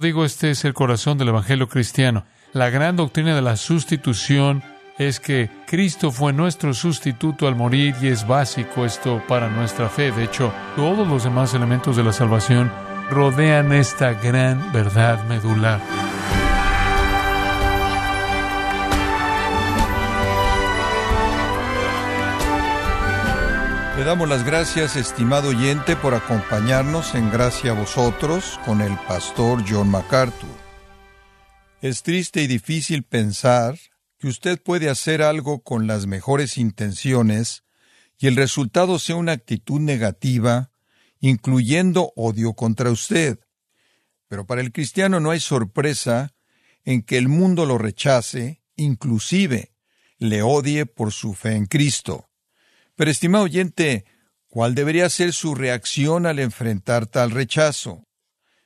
Digo, este es el corazón del Evangelio cristiano. La gran doctrina de la sustitución es que Cristo fue nuestro sustituto al morir y es básico esto para nuestra fe. De hecho, todos los demás elementos de la salvación rodean esta gran verdad medular. Le damos las gracias, estimado oyente, por acompañarnos en Gracia a vosotros con el pastor John MacArthur. Es triste y difícil pensar que usted puede hacer algo con las mejores intenciones y el resultado sea una actitud negativa, incluyendo odio contra usted. Pero para el cristiano no hay sorpresa en que el mundo lo rechace, inclusive le odie por su fe en Cristo. Pero, estimado oyente, ¿cuál debería ser su reacción al enfrentar tal rechazo?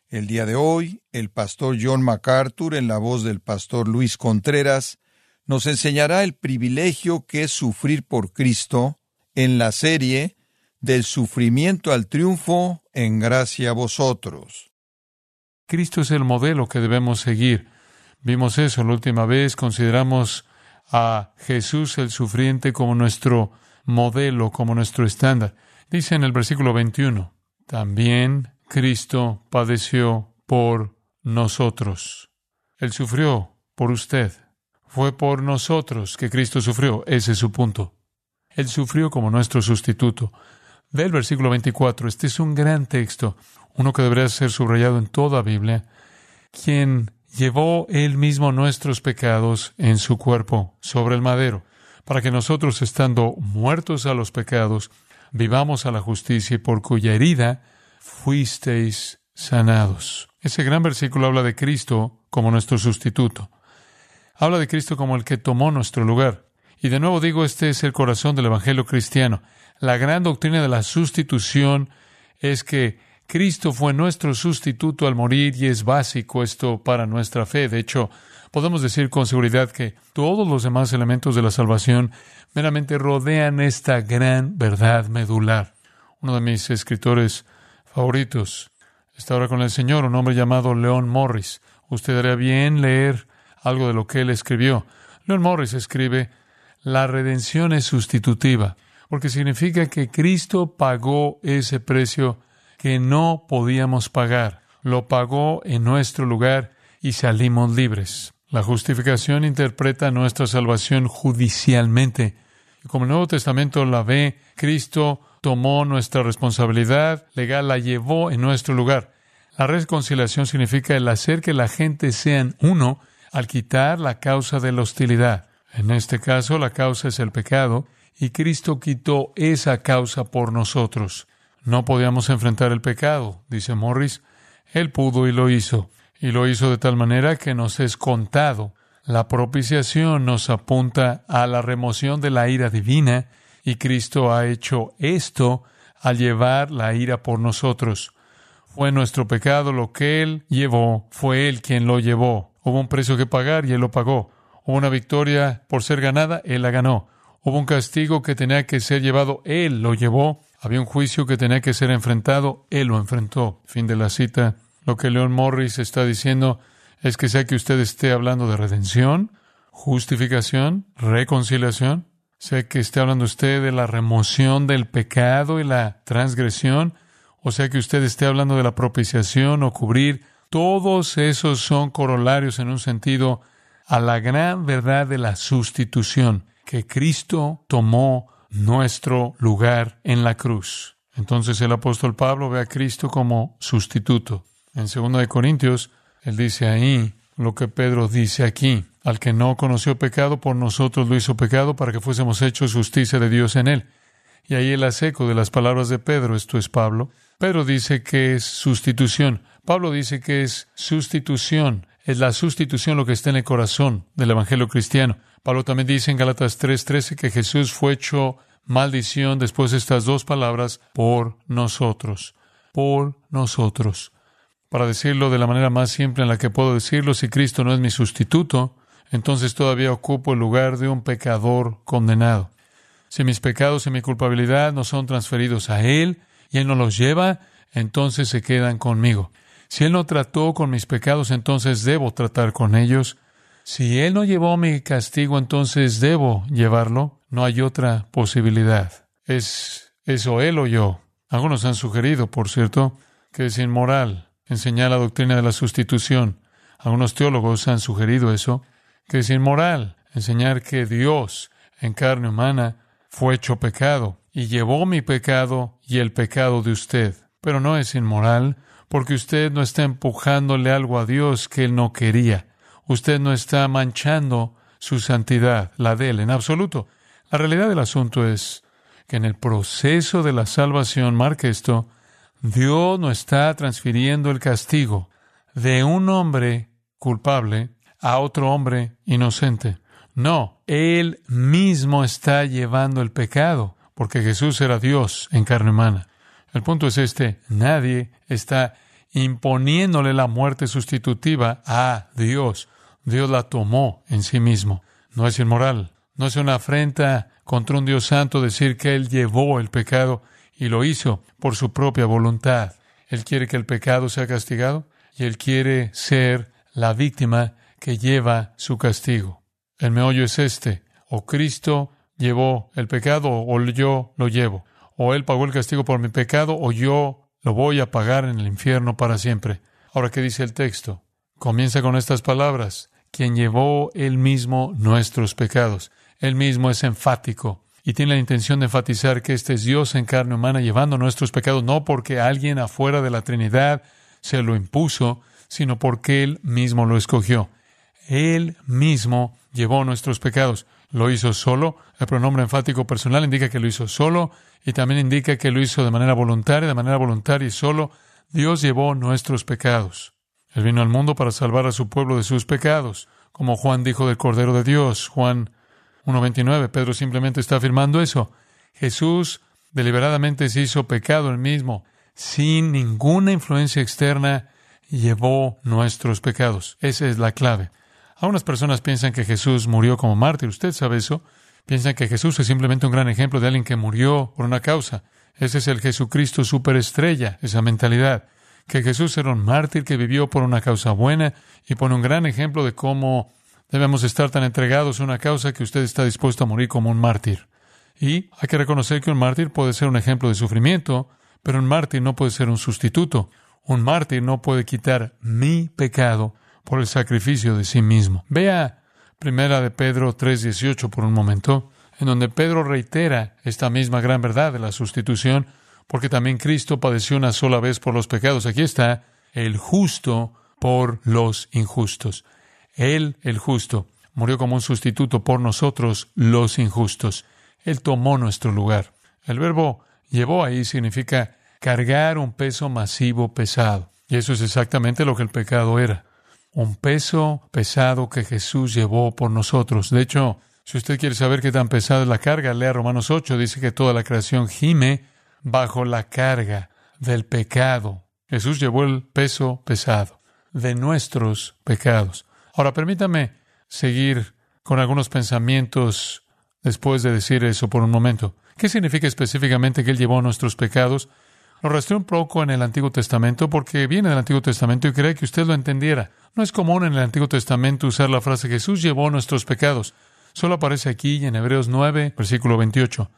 El día de hoy, el pastor John MacArthur, en la voz del pastor Luis Contreras, nos enseñará el privilegio que es sufrir por Cristo en la serie Del sufrimiento al triunfo en gracia a vosotros. Cristo es el modelo que debemos seguir. Vimos eso la última vez, consideramos a Jesús el sufriente como nuestro modelo, como nuestro estándar. Dice en el versículo 21, también Cristo padeció por nosotros. Él sufrió por usted. Fue por nosotros que Cristo sufrió. Ese es su punto. Él sufrió como nuestro sustituto. Ve el versículo 24. Este es un gran texto, uno que debería ser subrayado en toda Biblia. Quien llevó él mismo nuestros pecados en su cuerpo sobre el madero para que nosotros, estando muertos a los pecados, vivamos a la justicia y por cuya herida fuisteis sanados. Ese gran versículo habla de Cristo como nuestro sustituto. Habla de Cristo como el que tomó nuestro lugar. Y de nuevo digo, este es el corazón del Evangelio cristiano. La gran doctrina de la sustitución es que Cristo fue nuestro sustituto al morir y es básico esto para nuestra fe. De hecho, podemos decir con seguridad que todos los demás elementos de la salvación meramente rodean esta gran verdad medular. Uno de mis escritores favoritos está ahora con el Señor, un hombre llamado Leon Morris. Usted haría bien leer algo de lo que él escribió. Leon Morris escribe, la redención es sustitutiva, porque significa que Cristo pagó ese precio que no podíamos pagar. Lo pagó en nuestro lugar y salimos libres. La justificación interpreta nuestra salvación judicialmente. Y como el Nuevo Testamento la ve, Cristo tomó nuestra responsabilidad legal, la llevó en nuestro lugar. La reconciliación significa el hacer que la gente sean uno al quitar la causa de la hostilidad. En este caso, la causa es el pecado, y Cristo quitó esa causa por nosotros. No podíamos enfrentar el pecado, dice Morris. Él pudo y lo hizo y lo hizo de tal manera que nos es contado. La propiciación nos apunta a la remoción de la ira divina y Cristo ha hecho esto al llevar la ira por nosotros. Fue nuestro pecado lo que Él llevó, fue Él quien lo llevó. Hubo un precio que pagar y Él lo pagó. Hubo una victoria por ser ganada, Él la ganó. Hubo un castigo que tenía que ser llevado, Él lo llevó. Había un juicio que tenía que ser enfrentado, Él lo enfrentó. Fin de la cita. Lo que Leon Morris está diciendo es que sea que usted esté hablando de redención, justificación, reconciliación, sea que esté hablando usted de la remoción del pecado y la transgresión, o sea que usted esté hablando de la propiciación o cubrir, todos esos son corolarios en un sentido a la gran verdad de la sustitución, que Cristo tomó nuestro lugar en la cruz. Entonces el apóstol Pablo ve a Cristo como sustituto. En 2 Corintios, él dice ahí lo que Pedro dice aquí. Al que no conoció pecado, por nosotros lo hizo pecado para que fuésemos hechos justicia de Dios en él. Y ahí el aseco de las palabras de Pedro, esto es Pablo. Pedro dice que es sustitución. Pablo dice que es sustitución. Es la sustitución lo que está en el corazón del Evangelio cristiano. Pablo también dice en Galatas 3:13 que Jesús fue hecho maldición después de estas dos palabras por nosotros. Por nosotros. Para decirlo de la manera más simple en la que puedo decirlo, si Cristo no es mi sustituto, entonces todavía ocupo el lugar de un pecador condenado. Si mis pecados y mi culpabilidad no son transferidos a Él y Él no los lleva, entonces se quedan conmigo. Si Él no trató con mis pecados, entonces debo tratar con ellos. Si Él no llevó mi castigo, entonces debo llevarlo. No hay otra posibilidad. Es eso Él o yo. Algunos han sugerido, por cierto, que es inmoral enseñar la doctrina de la sustitución. Algunos teólogos han sugerido eso, que es inmoral enseñar que Dios en carne humana fue hecho pecado y llevó mi pecado y el pecado de usted. Pero no es inmoral porque usted no está empujándole algo a Dios que él no quería. Usted no está manchando su santidad, la de él, en absoluto. La realidad del asunto es que en el proceso de la salvación, marque esto, Dios no está transfiriendo el castigo de un hombre culpable a otro hombre inocente. No, Él mismo está llevando el pecado, porque Jesús era Dios en carne humana. El punto es este, nadie está imponiéndole la muerte sustitutiva a Dios. Dios la tomó en sí mismo. No es inmoral, no es una afrenta contra un Dios santo decir que Él llevó el pecado y lo hizo por su propia voluntad. Él quiere que el pecado sea castigado y Él quiere ser la víctima que lleva su castigo. El meollo es este. O Cristo llevó el pecado o yo lo llevo. O Él pagó el castigo por mi pecado o yo lo voy a pagar en el infierno para siempre. Ahora, ¿qué dice el texto? Comienza con estas palabras. Quien llevó Él mismo nuestros pecados. Él mismo es enfático y tiene la intención de enfatizar que este es Dios en carne humana llevando nuestros pecados, no porque alguien afuera de la Trinidad se lo impuso, sino porque Él mismo lo escogió. Él mismo llevó nuestros pecados. Lo hizo solo. El pronombre enfático personal indica que lo hizo solo y también indica que lo hizo de manera voluntaria, de manera voluntaria y solo. Dios llevó nuestros pecados. Él vino al mundo para salvar a su pueblo de sus pecados, como Juan dijo del Cordero de Dios. Juan 1.29. Pedro simplemente está afirmando eso. Jesús deliberadamente se hizo pecado el mismo, sin ninguna influencia externa, llevó nuestros pecados. Esa es la clave. Algunas personas piensan que Jesús murió como mártir. Usted sabe eso. Piensan que Jesús es simplemente un gran ejemplo de alguien que murió por una causa. Ese es el Jesucristo superestrella, esa mentalidad. Que Jesús era un mártir que vivió por una causa buena y pone un gran ejemplo de cómo Debemos estar tan entregados a una causa que usted está dispuesto a morir como un mártir. Y hay que reconocer que un mártir puede ser un ejemplo de sufrimiento, pero un mártir no puede ser un sustituto. Un mártir no puede quitar mi pecado por el sacrificio de sí mismo. Vea Primera de Pedro 3:18 por un momento, en donde Pedro reitera esta misma gran verdad de la sustitución, porque también Cristo padeció una sola vez por los pecados. Aquí está el justo por los injustos. Él, el justo, murió como un sustituto por nosotros, los injustos. Él tomó nuestro lugar. El verbo llevó ahí significa cargar un peso masivo pesado. Y eso es exactamente lo que el pecado era. Un peso pesado que Jesús llevó por nosotros. De hecho, si usted quiere saber qué tan pesada es la carga, lea Romanos 8. Dice que toda la creación gime bajo la carga del pecado. Jesús llevó el peso pesado de nuestros pecados. Ahora, permítame seguir con algunos pensamientos después de decir eso por un momento. ¿Qué significa específicamente que Él llevó nuestros pecados? Lo rastré un poco en el Antiguo Testamento porque viene del Antiguo Testamento y quería que usted lo entendiera. No es común en el Antiguo Testamento usar la frase Jesús llevó nuestros pecados. Solo aparece aquí en Hebreos 9, versículo 28.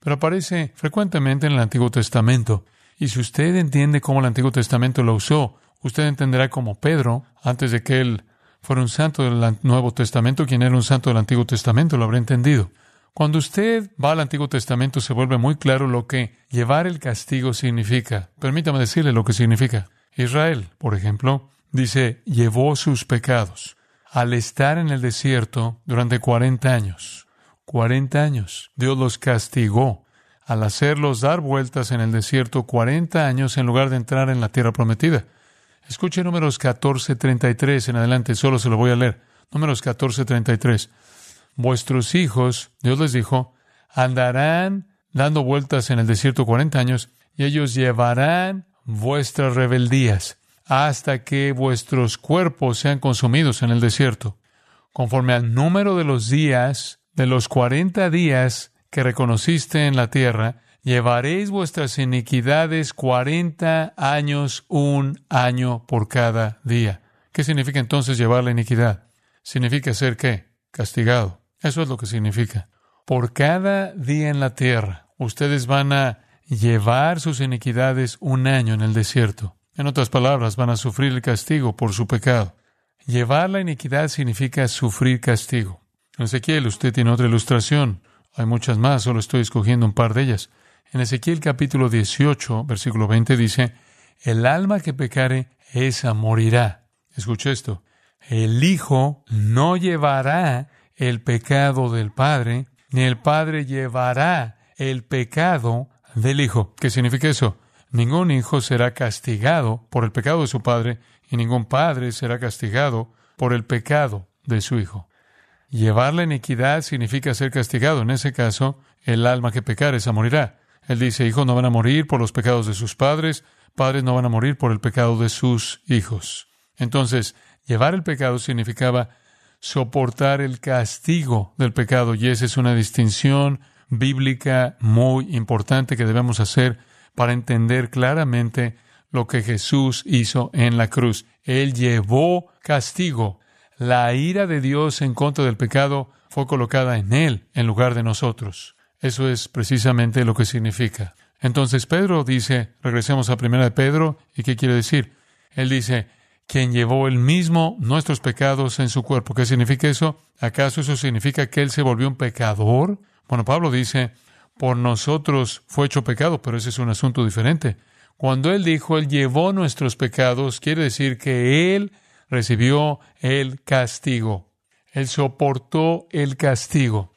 Pero aparece frecuentemente en el Antiguo Testamento. Y si usted entiende cómo el Antiguo Testamento lo usó, usted entenderá como Pedro, antes de que él fuera un santo del Nuevo Testamento, quien era un santo del Antiguo Testamento lo habrá entendido. Cuando usted va al Antiguo Testamento se vuelve muy claro lo que llevar el castigo significa. Permítame decirle lo que significa. Israel, por ejemplo, dice, llevó sus pecados al estar en el desierto durante 40 años. 40 años. Dios los castigó al hacerlos dar vueltas en el desierto 40 años en lugar de entrar en la tierra prometida. Escuche números 14:33 en adelante, solo se lo voy a leer. Números 14:33. Vuestros hijos, Dios les dijo, andarán dando vueltas en el desierto 40 años y ellos llevarán vuestras rebeldías hasta que vuestros cuerpos sean consumidos en el desierto. Conforme al número de los días, de los 40 días que reconociste en la tierra, llevaréis vuestras iniquidades cuarenta años, un año por cada día. ¿Qué significa entonces llevar la iniquidad? Significa ser qué? Castigado. Eso es lo que significa. Por cada día en la tierra, ustedes van a llevar sus iniquidades un año en el desierto. En otras palabras, van a sufrir el castigo por su pecado. Llevar la iniquidad significa sufrir castigo. En Ezequiel usted tiene otra ilustración. Hay muchas más, solo estoy escogiendo un par de ellas. En Ezequiel capítulo 18, versículo 20 dice, El alma que pecare, esa morirá. Escuche esto. El Hijo no llevará el pecado del Padre, ni el Padre llevará el pecado del Hijo. ¿Qué significa eso? Ningún hijo será castigado por el pecado de su padre y ningún padre será castigado por el pecado de su hijo. Llevar la iniquidad significa ser castigado. En ese caso, el alma que pecar, esa morirá. Él dice, hijos no van a morir por los pecados de sus padres, padres no van a morir por el pecado de sus hijos. Entonces, llevar el pecado significaba soportar el castigo del pecado, y esa es una distinción bíblica muy importante que debemos hacer para entender claramente lo que Jesús hizo en la cruz. Él llevó castigo. La ira de Dios en contra del pecado fue colocada en Él en lugar de nosotros. Eso es precisamente lo que significa. Entonces Pedro dice, regresemos a primera de Pedro, ¿y qué quiere decir? Él dice, quien llevó él mismo nuestros pecados en su cuerpo. ¿Qué significa eso? ¿Acaso eso significa que él se volvió un pecador? Bueno, Pablo dice, por nosotros fue hecho pecado, pero ese es un asunto diferente. Cuando Él dijo, Él llevó nuestros pecados, quiere decir que Él recibió el castigo. Él soportó el castigo.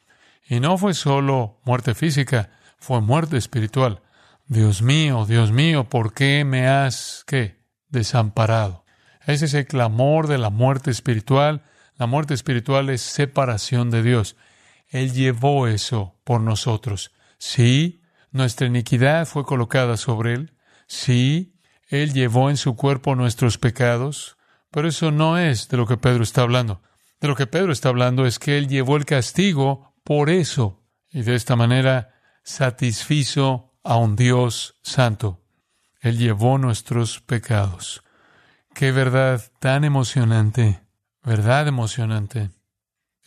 Y no fue solo muerte física, fue muerte espiritual. Dios mío, Dios mío, ¿por qué me has, qué, desamparado? Ese es el clamor de la muerte espiritual. La muerte espiritual es separación de Dios. Él llevó eso por nosotros. Sí, nuestra iniquidad fue colocada sobre Él. Sí, Él llevó en su cuerpo nuestros pecados. Pero eso no es de lo que Pedro está hablando. De lo que Pedro está hablando es que Él llevó el castigo por eso. Y de esta manera satisfizo a un Dios santo. Él llevó nuestros pecados. Qué verdad tan emocionante, verdad emocionante.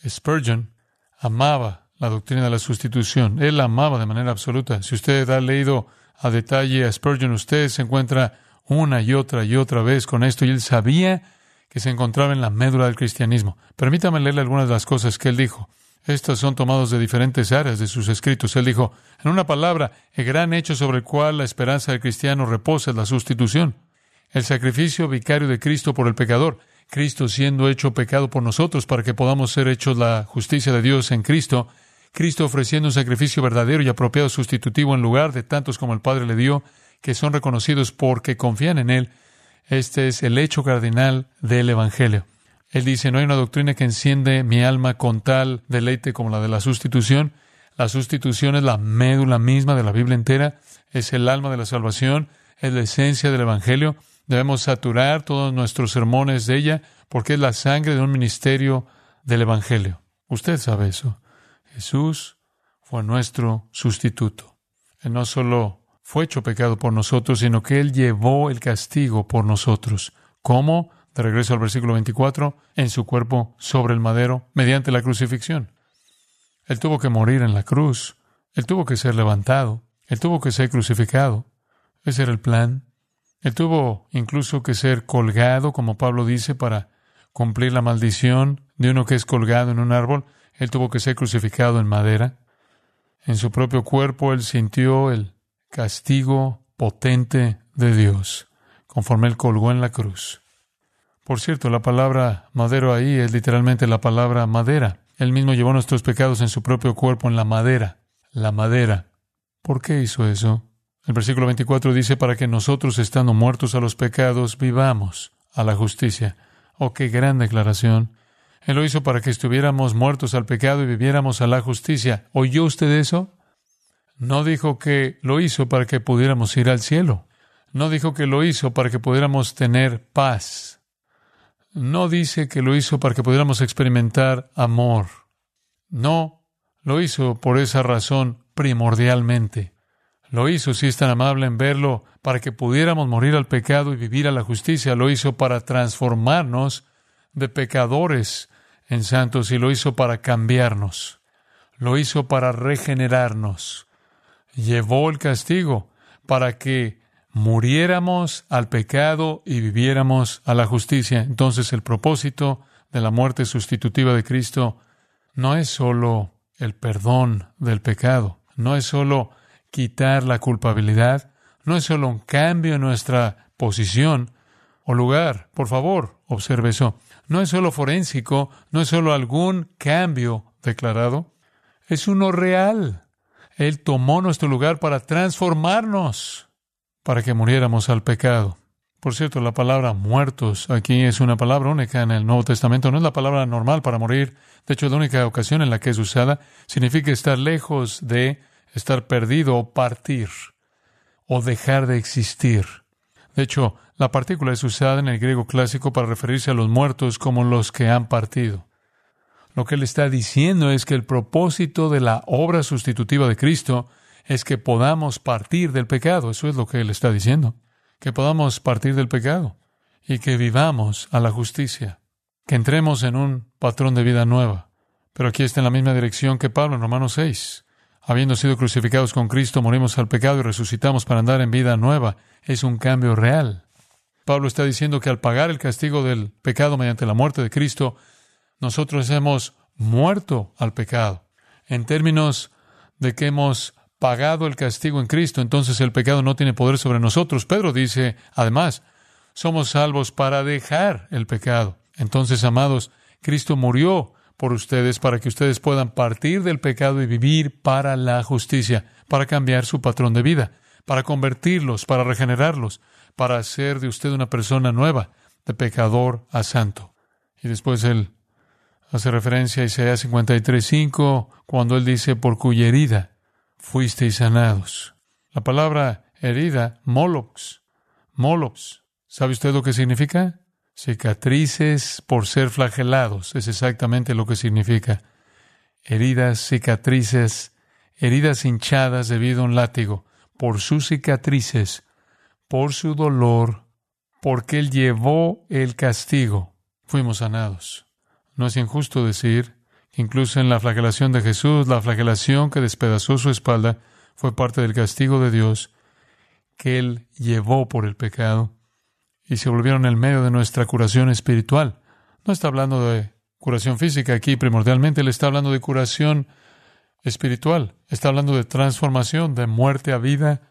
Spurgeon amaba la doctrina de la sustitución. Él la amaba de manera absoluta. Si usted ha leído a detalle a Spurgeon, usted se encuentra una y otra y otra vez con esto y él sabía que se encontraba en la médula del cristianismo. Permítame leerle algunas de las cosas que él dijo. Estas son tomadas de diferentes áreas de sus escritos. Él dijo, en una palabra, el gran hecho sobre el cual la esperanza del cristiano reposa es la sustitución. El sacrificio vicario de Cristo por el pecador. Cristo siendo hecho pecado por nosotros para que podamos ser hechos la justicia de Dios en Cristo Cristo ofreciendo un sacrificio verdadero y apropiado sustitutivo en lugar de tantos como el Padre le dio, que son reconocidos porque confían en Él. Este es el hecho cardinal del Evangelio. Él dice, no hay una doctrina que enciende mi alma con tal deleite como la de la sustitución. La sustitución es la médula misma de la Biblia entera, es el alma de la salvación, es la esencia del Evangelio. Debemos saturar todos nuestros sermones de ella porque es la sangre de un ministerio del Evangelio. Usted sabe eso. Jesús fue nuestro sustituto. Él no solo fue hecho pecado por nosotros, sino que Él llevó el castigo por nosotros. ¿Cómo? De regreso al versículo 24, en su cuerpo sobre el madero, mediante la crucifixión. Él tuvo que morir en la cruz. Él tuvo que ser levantado. Él tuvo que ser crucificado. Ese era el plan. Él tuvo incluso que ser colgado, como Pablo dice, para cumplir la maldición de uno que es colgado en un árbol. Él tuvo que ser crucificado en madera. En su propio cuerpo él sintió el castigo potente de Dios, conforme él colgó en la cruz. Por cierto, la palabra madero ahí es literalmente la palabra madera. Él mismo llevó nuestros pecados en su propio cuerpo en la madera. La madera. ¿Por qué hizo eso? El versículo 24 dice, para que nosotros, estando muertos a los pecados, vivamos a la justicia. Oh, qué gran declaración. Él lo hizo para que estuviéramos muertos al pecado y viviéramos a la justicia. ¿Oyó usted eso? No dijo que lo hizo para que pudiéramos ir al cielo. No dijo que lo hizo para que pudiéramos tener paz. No dice que lo hizo para que pudiéramos experimentar amor. No, lo hizo por esa razón primordialmente. Lo hizo, si es tan amable en verlo, para que pudiéramos morir al pecado y vivir a la justicia. Lo hizo para transformarnos de pecadores en santos y lo hizo para cambiarnos. Lo hizo para regenerarnos. Llevó el castigo para que muriéramos al pecado y viviéramos a la justicia. Entonces el propósito de la muerte sustitutiva de Cristo no es solo el perdón del pecado, no es solo quitar la culpabilidad, no es solo un cambio en nuestra posición o lugar. Por favor, observe eso. No es solo forénsico, no es solo algún cambio declarado, es uno real. Él tomó nuestro lugar para transformarnos, para que muriéramos al pecado. Por cierto, la palabra muertos aquí es una palabra única en el Nuevo Testamento. No es la palabra normal para morir. De hecho, la única ocasión en la que es usada significa estar lejos de, estar perdido o partir o dejar de existir. De hecho, la partícula es usada en el griego clásico para referirse a los muertos como los que han partido. Lo que él está diciendo es que el propósito de la obra sustitutiva de Cristo es que podamos partir del pecado. Eso es lo que él está diciendo. Que podamos partir del pecado y que vivamos a la justicia. Que entremos en un patrón de vida nueva. Pero aquí está en la misma dirección que Pablo en Romanos 6. Habiendo sido crucificados con Cristo, morimos al pecado y resucitamos para andar en vida nueva. Es un cambio real. Pablo está diciendo que al pagar el castigo del pecado mediante la muerte de Cristo, nosotros hemos muerto al pecado. En términos de que hemos pagado el castigo en Cristo, entonces el pecado no tiene poder sobre nosotros. Pedro dice, además, somos salvos para dejar el pecado. Entonces, amados, Cristo murió por ustedes para que ustedes puedan partir del pecado y vivir para la justicia, para cambiar su patrón de vida, para convertirlos, para regenerarlos, para hacer de usted una persona nueva, de pecador a santo. Y después él hace referencia a Isaías 53.5, cuando él dice, por cuya herida fuisteis sanados. La palabra herida, molox, molox, ¿sabe usted lo que significa? Cicatrices por ser flagelados, es exactamente lo que significa. Heridas, cicatrices, heridas hinchadas debido a un látigo, por sus cicatrices, por su dolor, porque Él llevó el castigo, fuimos sanados. No es injusto decir incluso en la flagelación de Jesús, la flagelación que despedazó su espalda fue parte del castigo de Dios que Él llevó por el pecado y se volvieron el medio de nuestra curación espiritual. No está hablando de curación física aquí primordialmente, Él está hablando de curación espiritual, está hablando de transformación, de muerte a vida,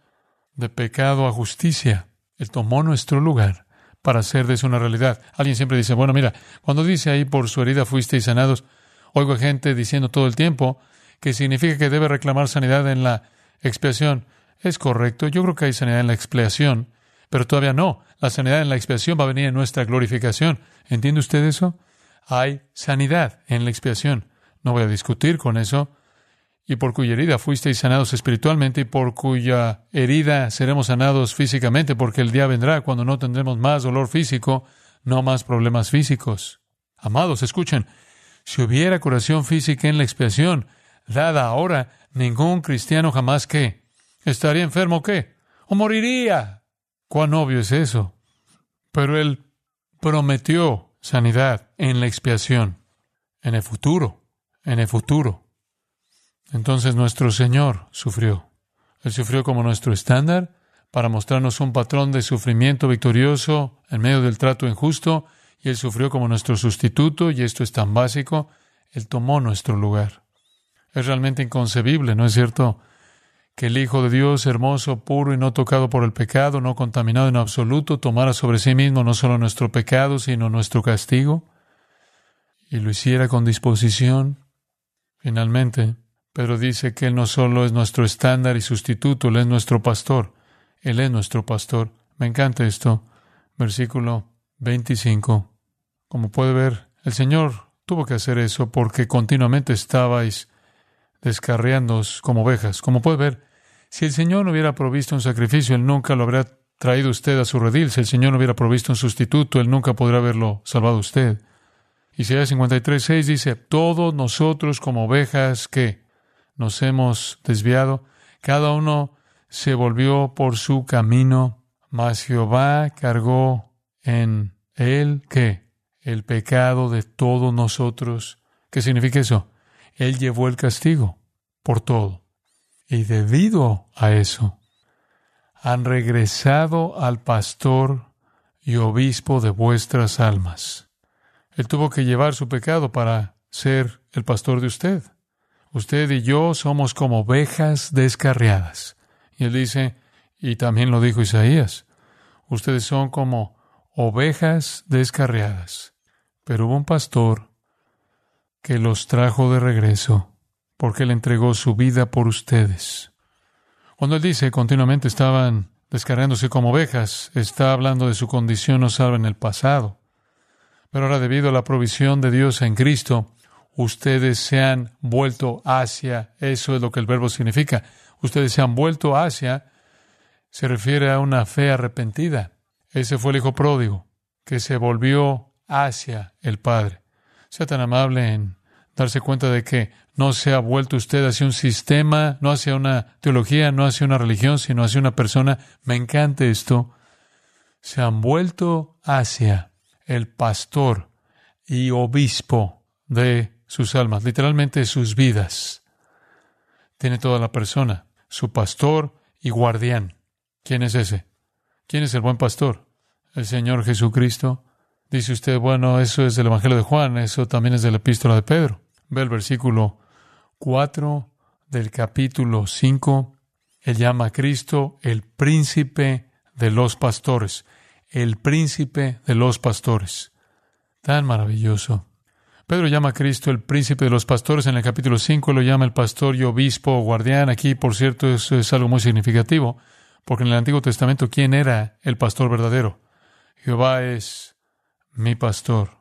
de pecado a justicia. Él tomó nuestro lugar para hacer de eso una realidad. Alguien siempre dice, bueno, mira, cuando dice ahí por su herida fuisteis sanados, oigo gente diciendo todo el tiempo que significa que debe reclamar sanidad en la expiación. Es correcto, yo creo que hay sanidad en la expiación, pero todavía no. La sanidad en la expiación va a venir en nuestra glorificación. ¿Entiende usted eso? Hay sanidad en la expiación. No voy a discutir con eso y por cuya herida fuisteis sanados espiritualmente y por cuya herida seremos sanados físicamente, porque el día vendrá cuando no tendremos más dolor físico, no más problemas físicos. Amados, escuchen, si hubiera curación física en la expiación, dada ahora, ningún cristiano jamás que estaría enfermo qué, o moriría. Cuán obvio es eso. Pero él prometió sanidad en la expiación, en el futuro, en el futuro. Entonces nuestro Señor sufrió. Él sufrió como nuestro estándar para mostrarnos un patrón de sufrimiento victorioso en medio del trato injusto, Él sufrió como nuestro sustituto, y esto es tan básico, Él tomó nuestro lugar. Es realmente inconcebible, ¿no es cierto? Que el Hijo de Dios, hermoso, puro y no tocado por el pecado, no contaminado en absoluto, tomara sobre sí mismo no solo nuestro pecado, sino nuestro castigo, y lo hiciera con disposición. Finalmente, Pedro dice que Él no solo es nuestro estándar y sustituto, Él es nuestro pastor. Él es nuestro pastor. Me encanta esto. Versículo 25. Como puede ver, el Señor tuvo que hacer eso porque continuamente estabais descarriándoos como ovejas. Como puede ver, si el Señor no hubiera provisto un sacrificio, Él nunca lo habría traído usted a su redil. Si el Señor no hubiera provisto un sustituto, Él nunca podría haberlo salvado a usted. Isaías 53.6 dice, todos nosotros como ovejas que nos hemos desviado, cada uno se volvió por su camino, mas Jehová cargó en él que el pecado de todos nosotros. ¿Qué significa eso? Él llevó el castigo por todo. Y debido a eso, han regresado al pastor y obispo de vuestras almas. Él tuvo que llevar su pecado para ser el pastor de usted. Usted y yo somos como ovejas descarriadas. Y él dice, y también lo dijo Isaías, ustedes son como ovejas descarriadas. Pero hubo un pastor que los trajo de regreso porque él entregó su vida por ustedes. Cuando él dice continuamente estaban descargándose como ovejas, está hablando de su condición no salva en el pasado. Pero ahora debido a la provisión de Dios en Cristo, ustedes se han vuelto hacia, eso es lo que el verbo significa, ustedes se han vuelto hacia, se refiere a una fe arrepentida. Ese fue el hijo pródigo, que se volvió hacia el Padre. Sea tan amable en darse cuenta de que no se ha vuelto usted hacia un sistema, no hacia una teología, no hacia una religión, sino hacia una persona. Me encanta esto. Se han vuelto hacia el pastor y obispo de sus almas, literalmente sus vidas. Tiene toda la persona, su pastor y guardián. ¿Quién es ese? ¿Quién es el buen pastor? El Señor Jesucristo. Dice usted, bueno, eso es del Evangelio de Juan, eso también es de la epístola de Pedro. Ve el versículo 4 del capítulo 5. Él llama a Cristo el príncipe de los pastores, el príncipe de los pastores. Tan maravilloso. Pedro llama a Cristo el príncipe de los pastores en el capítulo 5, lo llama el pastor y obispo o guardián. Aquí, por cierto, eso es algo muy significativo, porque en el Antiguo Testamento, ¿quién era el pastor verdadero? Jehová es mi pastor.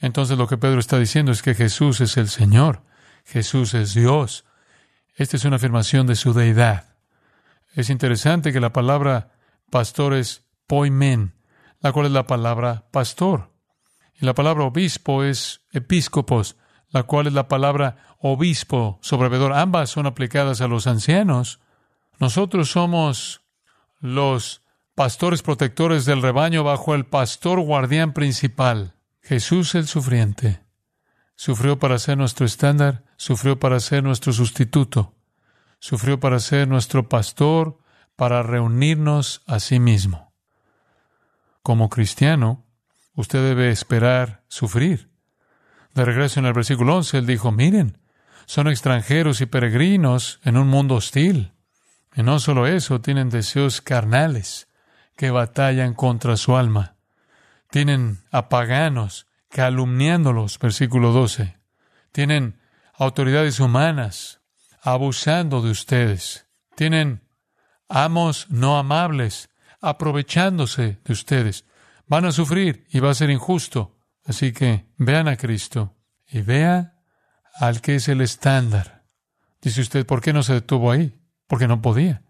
Entonces lo que Pedro está diciendo es que Jesús es el Señor, Jesús es Dios. Esta es una afirmación de su deidad. Es interesante que la palabra pastor es poimen, la cual es la palabra pastor. Y la palabra obispo es episcopos, la cual es la palabra obispo, sobrevedor. Ambas son aplicadas a los ancianos. Nosotros somos los pastores protectores del rebaño bajo el pastor guardián principal, Jesús el sufriente. Sufrió para ser nuestro estándar, sufrió para ser nuestro sustituto, sufrió para ser nuestro pastor, para reunirnos a sí mismo. Como cristiano, usted debe esperar sufrir. De regreso en el versículo 11, él dijo, miren, son extranjeros y peregrinos en un mundo hostil. Y no solo eso, tienen deseos carnales que batallan contra su alma. Tienen a paganos calumniándolos, versículo 12. Tienen autoridades humanas abusando de ustedes. Tienen amos no amables aprovechándose de ustedes van a sufrir y va a ser injusto. Así que vean a Cristo y vea al que es el estándar. Dice usted, ¿por qué no se detuvo ahí? Porque no podía.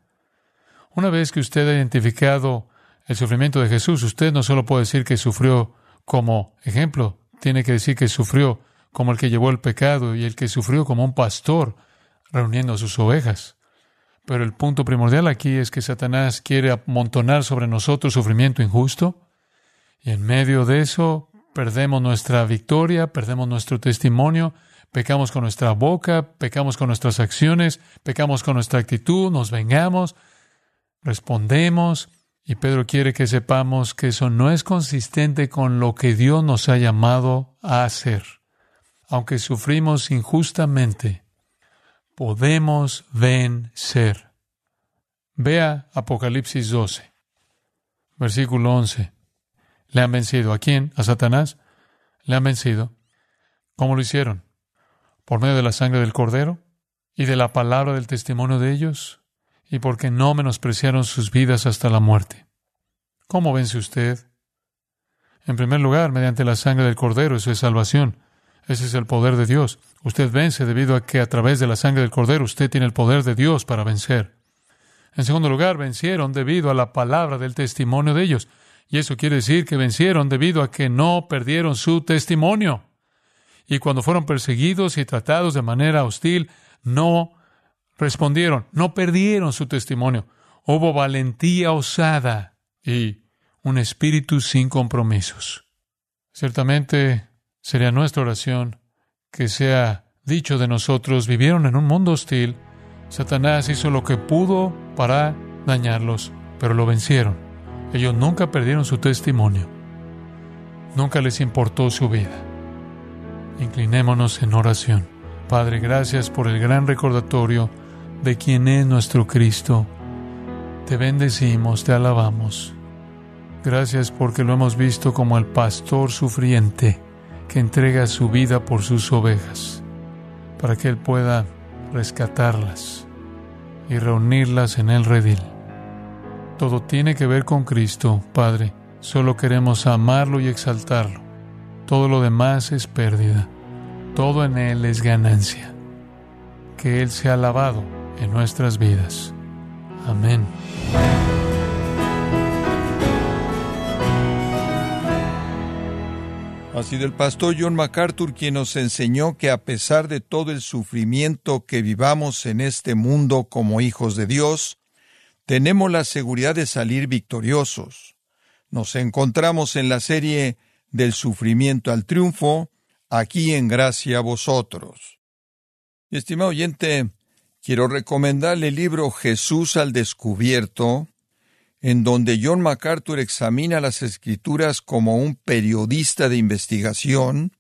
Una vez que usted ha identificado el sufrimiento de Jesús, usted no solo puede decir que sufrió como ejemplo, tiene que decir que sufrió como el que llevó el pecado y el que sufrió como un pastor reuniendo a sus ovejas. Pero el punto primordial aquí es que Satanás quiere amontonar sobre nosotros sufrimiento injusto y en medio de eso perdemos nuestra victoria, perdemos nuestro testimonio, pecamos con nuestra boca, pecamos con nuestras acciones, pecamos con nuestra actitud, nos vengamos, respondemos. Y Pedro quiere que sepamos que eso no es consistente con lo que Dios nos ha llamado a hacer. Aunque sufrimos injustamente, podemos vencer. Vea Apocalipsis 12, versículo 11. Le han vencido. ¿A quién? ¿A Satanás? Le han vencido. ¿Cómo lo hicieron? ¿Por medio de la sangre del cordero? ¿Y de la palabra del testimonio de ellos? ¿Y porque no menospreciaron sus vidas hasta la muerte? ¿Cómo vence usted? En primer lugar, mediante la sangre del cordero, eso es salvación. Ese es el poder de Dios. Usted vence debido a que a través de la sangre del cordero usted tiene el poder de Dios para vencer. En segundo lugar, vencieron debido a la palabra del testimonio de ellos. Y eso quiere decir que vencieron debido a que no perdieron su testimonio. Y cuando fueron perseguidos y tratados de manera hostil, no respondieron, no perdieron su testimonio. hubo valentía osada y un espíritu sin compromisos. Ciertamente sería nuestra oración que sea dicho de nosotros, vivieron en un mundo hostil, Satanás hizo lo que pudo para dañarlos, pero lo vencieron. Ellos nunca perdieron su testimonio, nunca les importó su vida. Inclinémonos en oración. Padre, gracias por el gran recordatorio de quién es nuestro Cristo. Te bendecimos, te alabamos. Gracias porque lo hemos visto como el pastor sufriente que entrega su vida por sus ovejas, para que Él pueda rescatarlas y reunirlas en el redil. Todo tiene que ver con Cristo, Padre. Solo queremos amarlo y exaltarlo. Todo lo demás es pérdida. Todo en Él es ganancia. Que Él sea alabado en nuestras vidas. Amén. Ha sido el pastor John MacArthur quien nos enseñó que a pesar de todo el sufrimiento que vivamos en este mundo como hijos de Dios, tenemos la seguridad de salir victoriosos. Nos encontramos en la serie del sufrimiento al triunfo, aquí en gracia a vosotros. Estimado oyente, quiero recomendarle el libro Jesús al descubierto, en donde John MacArthur examina las escrituras como un periodista de investigación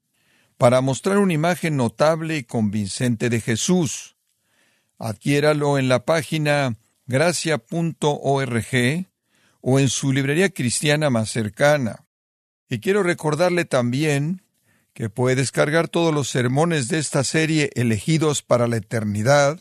para mostrar una imagen notable y convincente de Jesús. Adquiéralo en la página gracia.org o en su librería cristiana más cercana. Y quiero recordarle también que puede descargar todos los sermones de esta serie elegidos para la eternidad